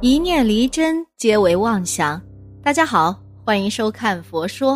一念离真，皆为妄想。大家好，欢迎收看《佛说》，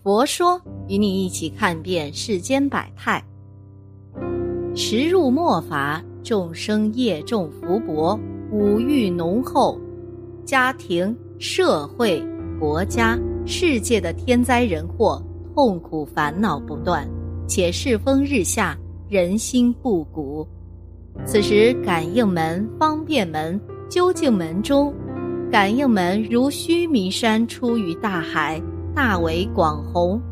佛说与你一起看遍世间百态。时入末法，众生业重福薄，五欲浓厚，家庭、社会、国家、世界的天灾人祸，痛苦烦恼不断，且世风日下，人心不古。此时，感应门、方便门。究竟门中，感应门如须弥山出于大海，大为广宏，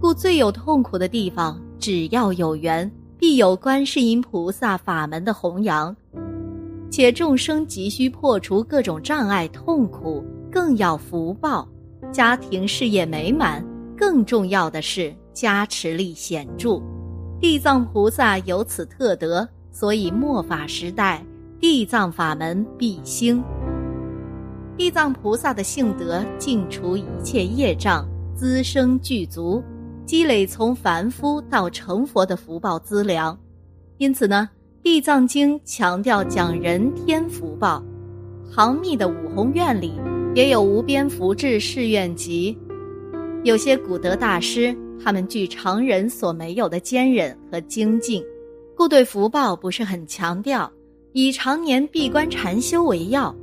故最有痛苦的地方，只要有缘，必有观世音菩萨法门的弘扬。且众生急需破除各种障碍痛苦，更要福报，家庭事业美满，更重要的是加持力显著。地藏菩萨有此特德，所以末法时代。地藏法门必兴。地藏菩萨的性德净除一切业障，滋生具足，积累从凡夫到成佛的福报资粮。因此呢，《地藏经》强调讲人天福报。唐密的五弘愿里也有无边福智誓愿集。有些古德大师，他们具常人所没有的坚忍和精进，故对福报不是很强调。以常年闭关禅修为要，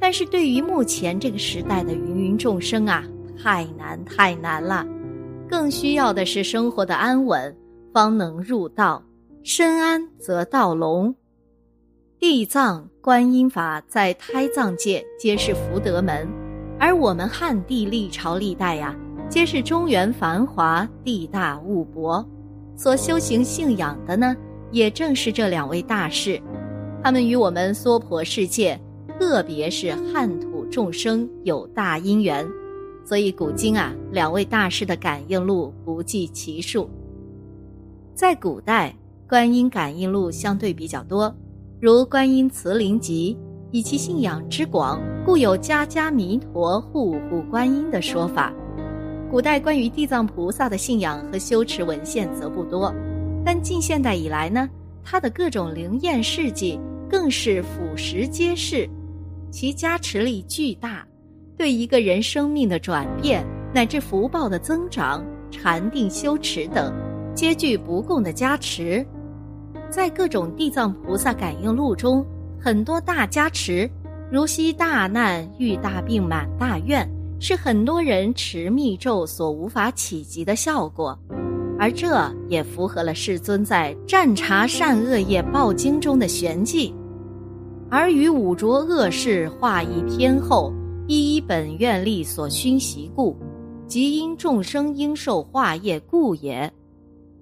但是对于目前这个时代的芸芸众生啊，太难太难了，更需要的是生活的安稳，方能入道。身安则道隆。地藏观音法在胎藏界皆是福德门，而我们汉地历朝历代呀，皆是中原繁华，地大物博，所修行信仰的呢，也正是这两位大士。他们与我们娑婆世界，特别是汉土众生有大因缘，所以古今啊，两位大师的感应录不计其数。在古代，观音感应录相对比较多，如《观音慈灵集》，以其信仰之广，故有家家弥陀、户户观音的说法。古代关于地藏菩萨的信仰和修持文献则不多，但近现代以来呢，他的各种灵验事迹。更是俯拾皆是，其加持力巨大，对一个人生命的转变乃至福报的增长、禅定修持等，皆具不共的加持。在各种地藏菩萨感应录中，很多大加持，如悉大难、遇大病、满大愿，是很多人持密咒所无法企及的效果，而这也符合了世尊在《战察善恶业报经》中的玄机。而与五浊恶世化一天后，依依本愿力所熏习故，即因众生应受化业故也。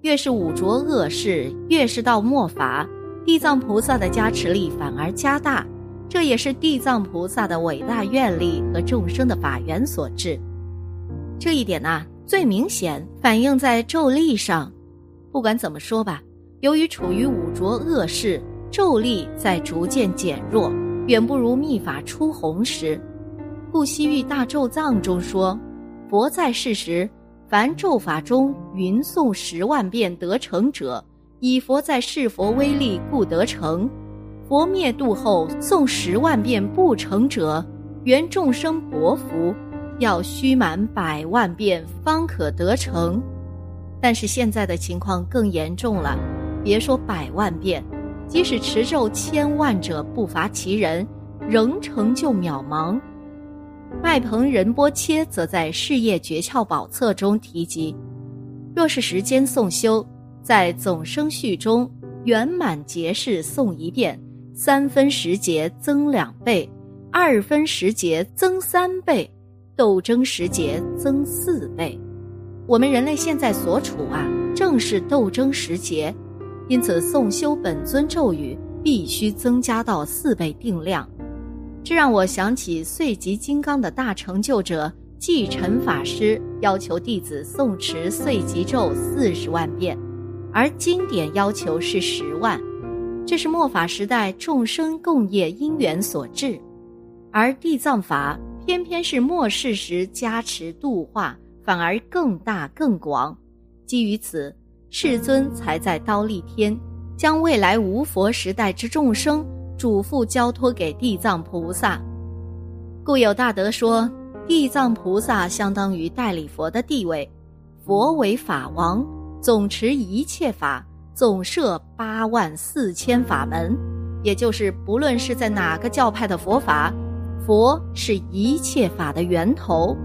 越是五浊恶世，越是到末法，地藏菩萨的加持力反而加大。这也是地藏菩萨的伟大愿力和众生的法缘所致。这一点呐，最明显反映在咒力上。不管怎么说吧，由于处于五浊恶世。咒力在逐渐减弱，远不如密法出红时。顾西域大咒藏中说：“佛在世时，凡咒法中云诵十万遍得成者，以佛在世佛威力故得成；佛灭度后诵十万遍不成者，缘众生薄福，要须满百万遍方可得成。但是现在的情况更严重了，别说百万遍。”即使持咒千万者不乏其人，仍成就渺茫。麦彭仁波切则在《事业诀窍宝册》中提及：若是时间诵修，在总生序中圆满结式诵一遍，三分时节增两倍，二分时节增三倍，斗争时节增四倍。我们人类现在所处啊，正是斗争时节。因此，诵修本尊咒语必须增加到四倍定量。这让我想起碎集金刚的大成就者继承法师要求弟子诵持碎集咒四十万遍，而经典要求是十万。这是末法时代众生共业因缘所致，而地藏法偏偏是末世时加持度化，反而更大更广。基于此。世尊才在刀立天，将未来无佛时代之众生嘱咐交托给地藏菩萨，故有大德说，地藏菩萨相当于代理佛的地位，佛为法王，总持一切法，总摄八万四千法门，也就是不论是在哪个教派的佛法，佛是一切法的源头。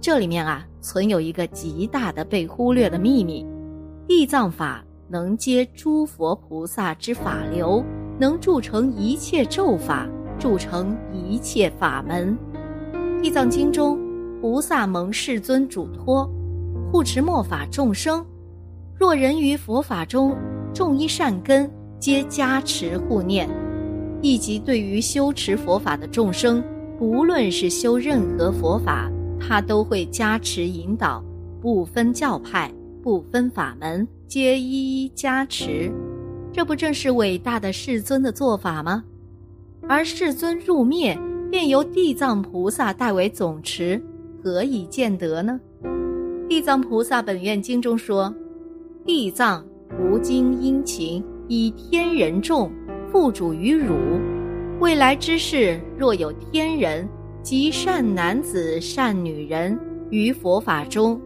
这里面啊，存有一个极大的被忽略的秘密：地藏法能接诸佛菩萨之法流，能铸成一切咒法。铸成一切法门，《地藏经》中，菩萨蒙世尊嘱托，护持末法众生。若人于佛法中种一善根，皆加持护念。以及对于修持佛法的众生，不论是修任何佛法，他都会加持引导，不分教派，不分法门，皆一一加持。这不正是伟大的世尊的做法吗？而世尊入灭，便由地藏菩萨代为总持，何以见得呢？地藏菩萨本愿经中说：“地藏无经殷勤，以天人众，付主于汝。未来之事，若有天人及善男子、善女人于佛法中，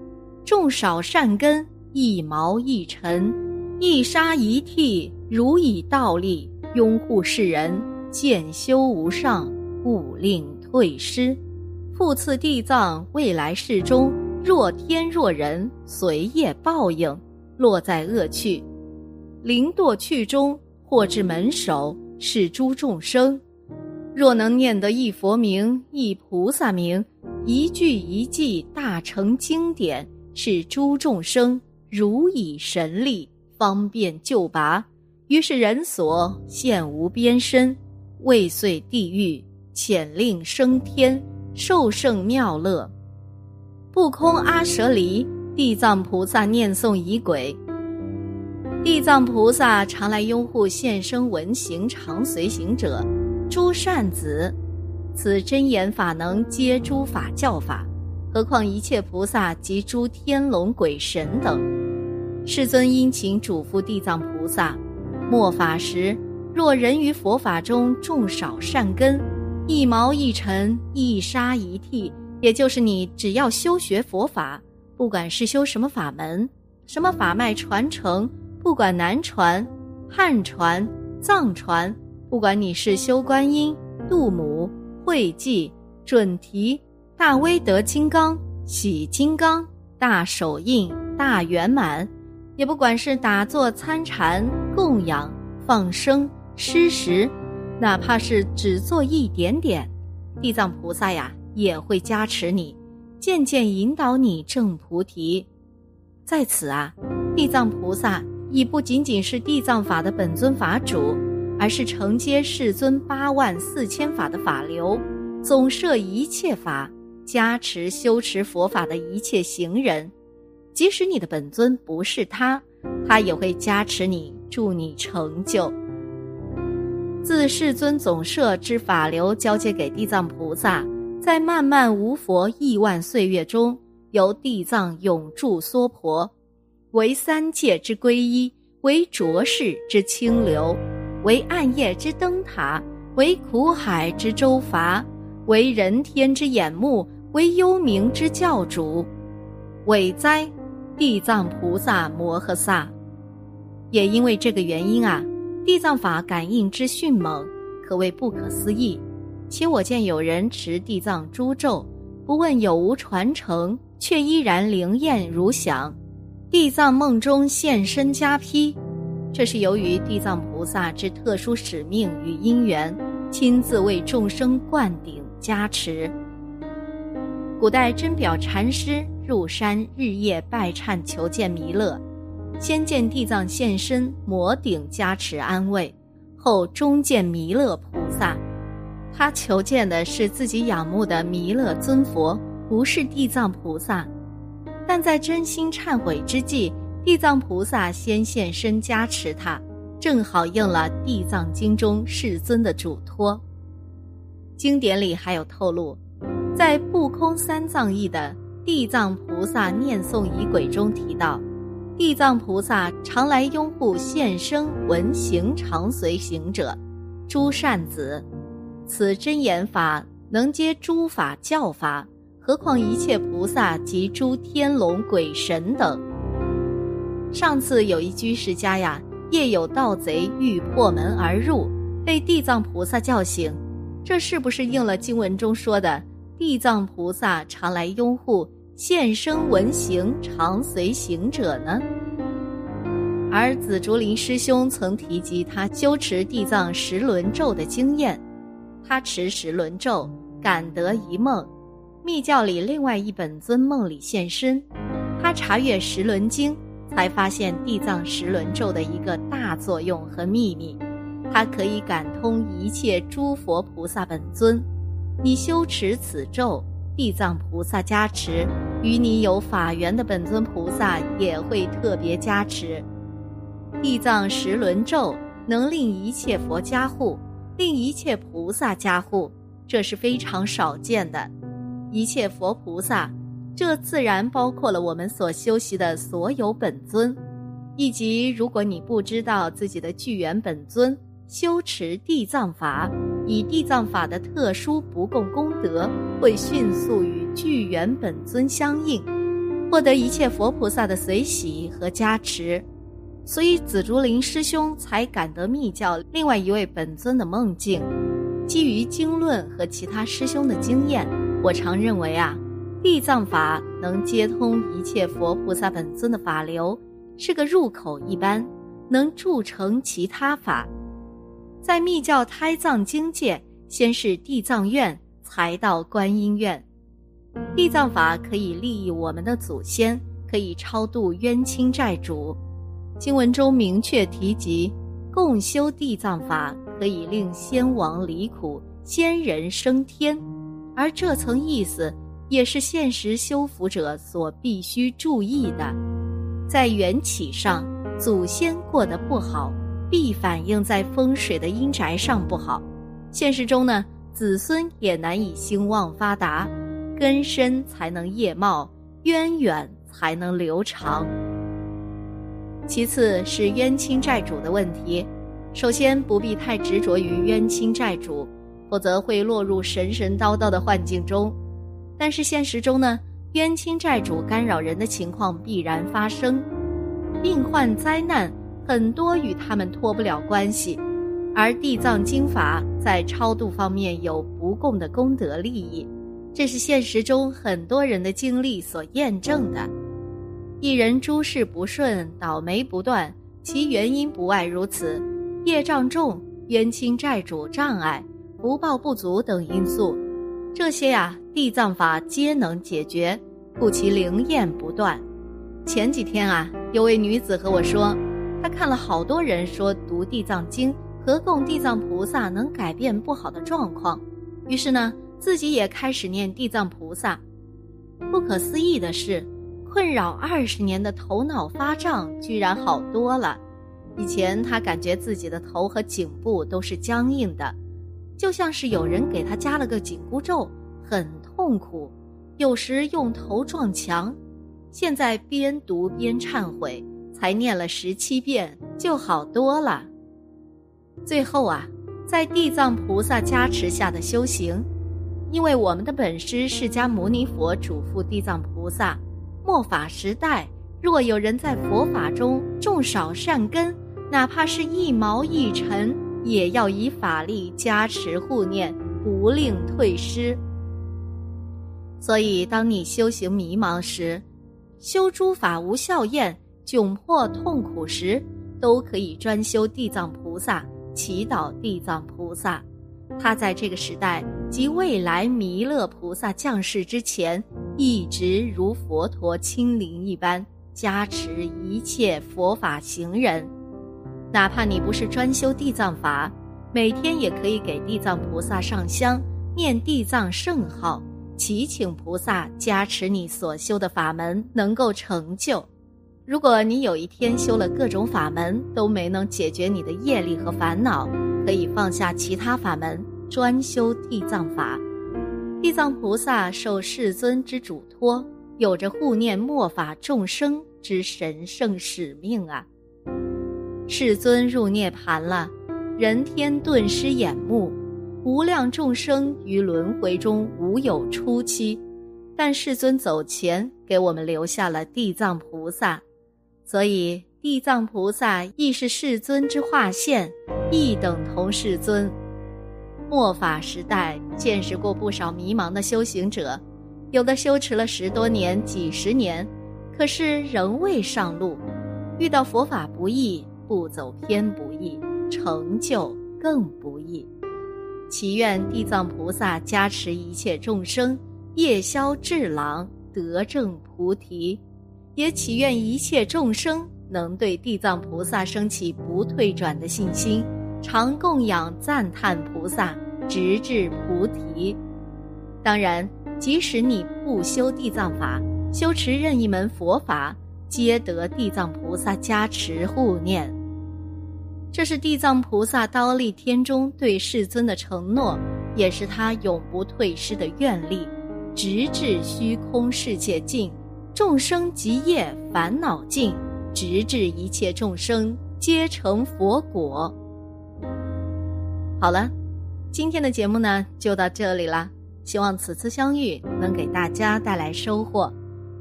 种少善根，一毛一尘，一沙一剃，如以道力拥护世人。”见修无上，勿令退失。复次地藏未来世中，若天若人，随业报应，落在恶趣，灵堕趣中，或至门首，是诸众生。若能念得一佛名，一菩萨名，一句一记大成经典，是诸众生如以神力，方便救拔。于是人所现无边身。未遂地狱，遣令升天，受胜妙乐。不空阿舍离，地藏菩萨念诵仪轨。地藏菩萨常来拥护现生闻行常随行者，诸善子，此真言法能接诸法教法，何况一切菩萨及诸天龙鬼神等。世尊殷勤嘱咐地藏菩萨，末法时。若人于佛法中种少善根，一毛一尘，一沙一剃，也就是你只要修学佛法，不管是修什么法门、什么法脉传承，不管南传、汉传、藏传，不管你是修观音、度母、慧济、准提、大威德金刚、喜金刚、大手印、大圆满，也不管是打坐参禅、供养、放生。施食，哪怕是只做一点点，地藏菩萨呀也会加持你，渐渐引导你证菩提。在此啊，地藏菩萨已不仅仅是地藏法的本尊法主，而是承接世尊八万四千法的法流，总摄一切法，加持修持佛法的一切行人。即使你的本尊不是他，他也会加持你，助你成就。自世尊总摄之法流交接给地藏菩萨，在漫漫无佛亿万岁月中，由地藏永住娑婆，为三界之皈依，为浊世之清流，为暗夜之灯塔，为苦海之舟筏，为人天之眼目，为幽冥之教主，伟哉，地藏菩萨摩诃萨！也因为这个原因啊。地藏法感应之迅猛，可谓不可思议。且我见有人持地藏诸咒，不问有无传承，却依然灵验如响。地藏梦中现身加披，这是由于地藏菩萨之特殊使命与因缘，亲自为众生灌顶加持。古代真表禅师入山日夜拜忏求见弥勒。先见地藏现身，摩顶加持安慰，后终见弥勒菩萨。他求见的是自己仰慕的弥勒尊佛，不是地藏菩萨。但在真心忏悔之际，地藏菩萨先现身加持他，正好应了《地藏经》中世尊的嘱托。经典里还有透露，在不空三藏译的地藏菩萨念诵仪轨中提到。地藏菩萨常来拥护现生闻行常随行者，诸善子，此真言法能接诸法教法，何况一切菩萨及诸天龙鬼神等。上次有一居士家呀，夜有盗贼欲破门而入，被地藏菩萨叫醒，这是不是应了经文中说的“地藏菩萨常来拥护，现身闻行，常随行者”呢？而紫竹林师兄曾提及他修持地藏十轮咒的经验，他持十轮咒。感得一梦，密教里另外一本尊梦里现身，他查阅十轮经，才发现地藏十轮咒的一个大作用和秘密，它可以感通一切诸佛菩萨本尊。你修持此咒，地藏菩萨加持，与你有法缘的本尊菩萨也会特别加持。地藏十轮咒能令一切佛加护，令一切菩萨加护。这是非常少见的，一切佛菩萨，这自然包括了我们所修习的所有本尊，以及如果你不知道自己的具缘本尊，修持地藏法，以地藏法的特殊不共功德，会迅速与具缘本尊相应，获得一切佛菩萨的随喜和加持，所以紫竹林师兄才感得密教另外一位本尊的梦境。基于经论和其他师兄的经验，我常认为啊，地藏法能接通一切佛菩萨本尊的法流，是个入口一般，能铸成其他法。在密教胎藏经界，先是地藏院，才到观音院。地藏法可以利益我们的祖先，可以超度冤亲债主。经文中明确提及，共修地藏法。可以令先王离苦，先人升天，而这层意思也是现实修福者所必须注意的。在缘起上，祖先过得不好，必反映在风水的阴宅上不好；现实中呢，子孙也难以兴旺发达，根深才能叶茂，渊远才能流长。其次是冤亲债主的问题。首先，不必太执着于冤亲债主，否则会落入神神叨叨的幻境中。但是现实中呢，冤亲债主干扰人的情况必然发生，病患灾难很多与他们脱不了关系，而地藏经法在超度方面有不共的功德利益，这是现实中很多人的经历所验证的。一人诸事不顺，倒霉不断，其原因不外如此。业障重、冤亲债主障碍、福报不足等因素，这些呀，地藏法皆能解决，故其灵验不断。前几天啊，有位女子和我说，她看了好多人说读地藏经和供地藏菩萨能改变不好的状况，于是呢，自己也开始念地藏菩萨。不可思议的是，困扰二十年的头脑发胀居然好多了。以前他感觉自己的头和颈部都是僵硬的，就像是有人给他加了个紧箍咒，很痛苦。有时用头撞墙。现在边读边忏悔，才念了十七遍，就好多了。最后啊，在地藏菩萨加持下的修行，因为我们的本师释迦牟尼佛嘱咐地藏菩萨：末法时代，若有人在佛法中种少善根。哪怕是一毛一尘，也要以法力加持护念，不令退失。所以，当你修行迷茫时，修诸法无效验，窘迫痛苦时，都可以专修地藏菩萨，祈祷地藏菩萨。他在这个时代及未来弥勒菩萨降世之前，一直如佛陀亲临一般，加持一切佛法行人。哪怕你不是专修地藏法，每天也可以给地藏菩萨上香，念地藏圣号，祈请菩萨加持你所修的法门能够成就。如果你有一天修了各种法门都没能解决你的业力和烦恼，可以放下其他法门，专修地藏法。地藏菩萨受世尊之嘱托，有着护念末法众生之神圣使命啊。世尊入涅盘了，人天顿失眼目，无量众生于轮回中无有出期，但世尊走前给我们留下了地藏菩萨，所以地藏菩萨亦是世尊之化现，亦等同世尊。末法时代，见识过不少迷茫的修行者，有的修持了十多年、几十年，可是仍未上路，遇到佛法不易，不走偏不易，成就更不易。祈愿地藏菩萨加持一切众生，夜宵智朗，得正菩提；也祈愿一切众生能对地藏菩萨升起不退转的信心，常供养赞叹菩萨，直至菩提。当然，即使你不修地藏法，修持任一门佛法，皆得地藏菩萨加持护念。这是地藏菩萨刀立天中对世尊的承诺，也是他永不退失的愿力，直至虚空世界尽，众生极业烦恼尽，直至一切众生皆成佛果。好了，今天的节目呢就到这里啦，希望此次相遇能给大家带来收获。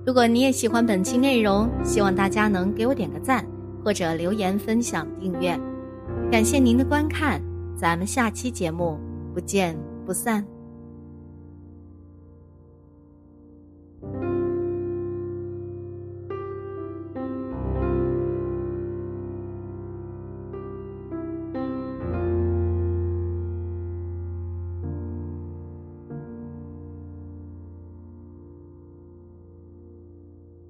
如果你也喜欢本期内容，希望大家能给我点个赞，或者留言分享订阅。感谢您的观看，咱们下期节目不见不散。